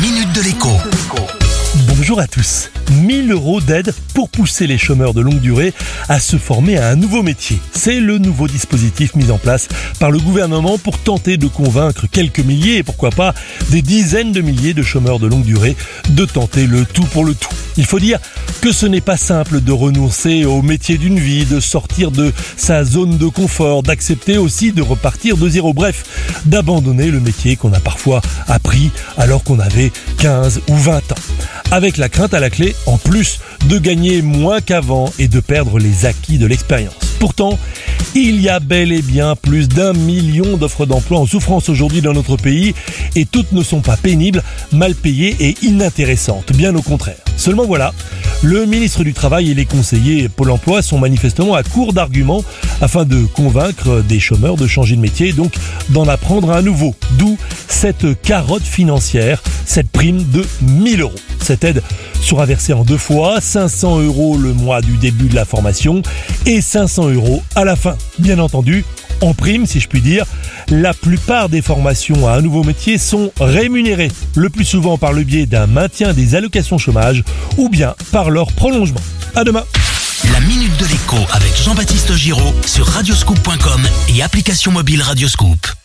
minute de l'écho. Bonjour à tous. 1000 euros d'aide pour pousser les chômeurs de longue durée à se former à un nouveau métier. C'est le nouveau dispositif mis en place par le gouvernement pour tenter de convaincre quelques milliers et pourquoi pas des dizaines de milliers de chômeurs de longue durée de tenter le tout pour le tout. Il faut dire que ce n'est pas simple de renoncer au métier d'une vie, de sortir de sa zone de confort, d'accepter aussi de repartir de zéro, bref, d'abandonner le métier qu'on a parfois appris alors qu'on avait 15 ou 20 ans avec la crainte à la clé, en plus, de gagner moins qu'avant et de perdre les acquis de l'expérience. Pourtant, il y a bel et bien plus d'un million d'offres d'emploi en souffrance aujourd'hui dans notre pays et toutes ne sont pas pénibles, mal payées et inintéressantes, bien au contraire. Seulement voilà, le ministre du Travail et les conseillers Pôle Emploi sont manifestement à court d'arguments afin de convaincre des chômeurs de changer de métier et donc d'en apprendre un nouveau. D'où cette carotte financière, cette prime de 1000 euros. Cette aide sera versée en deux fois, 500 euros le mois du début de la formation et 500 euros à la fin. Bien entendu, en prime, si je puis dire, la plupart des formations à un nouveau métier sont rémunérées, le plus souvent par le biais d'un maintien des allocations chômage ou bien par leur prolongement. À demain. La minute de l'écho avec Jean-Baptiste Giraud sur radioscoop.com et application mobile Radioscoop.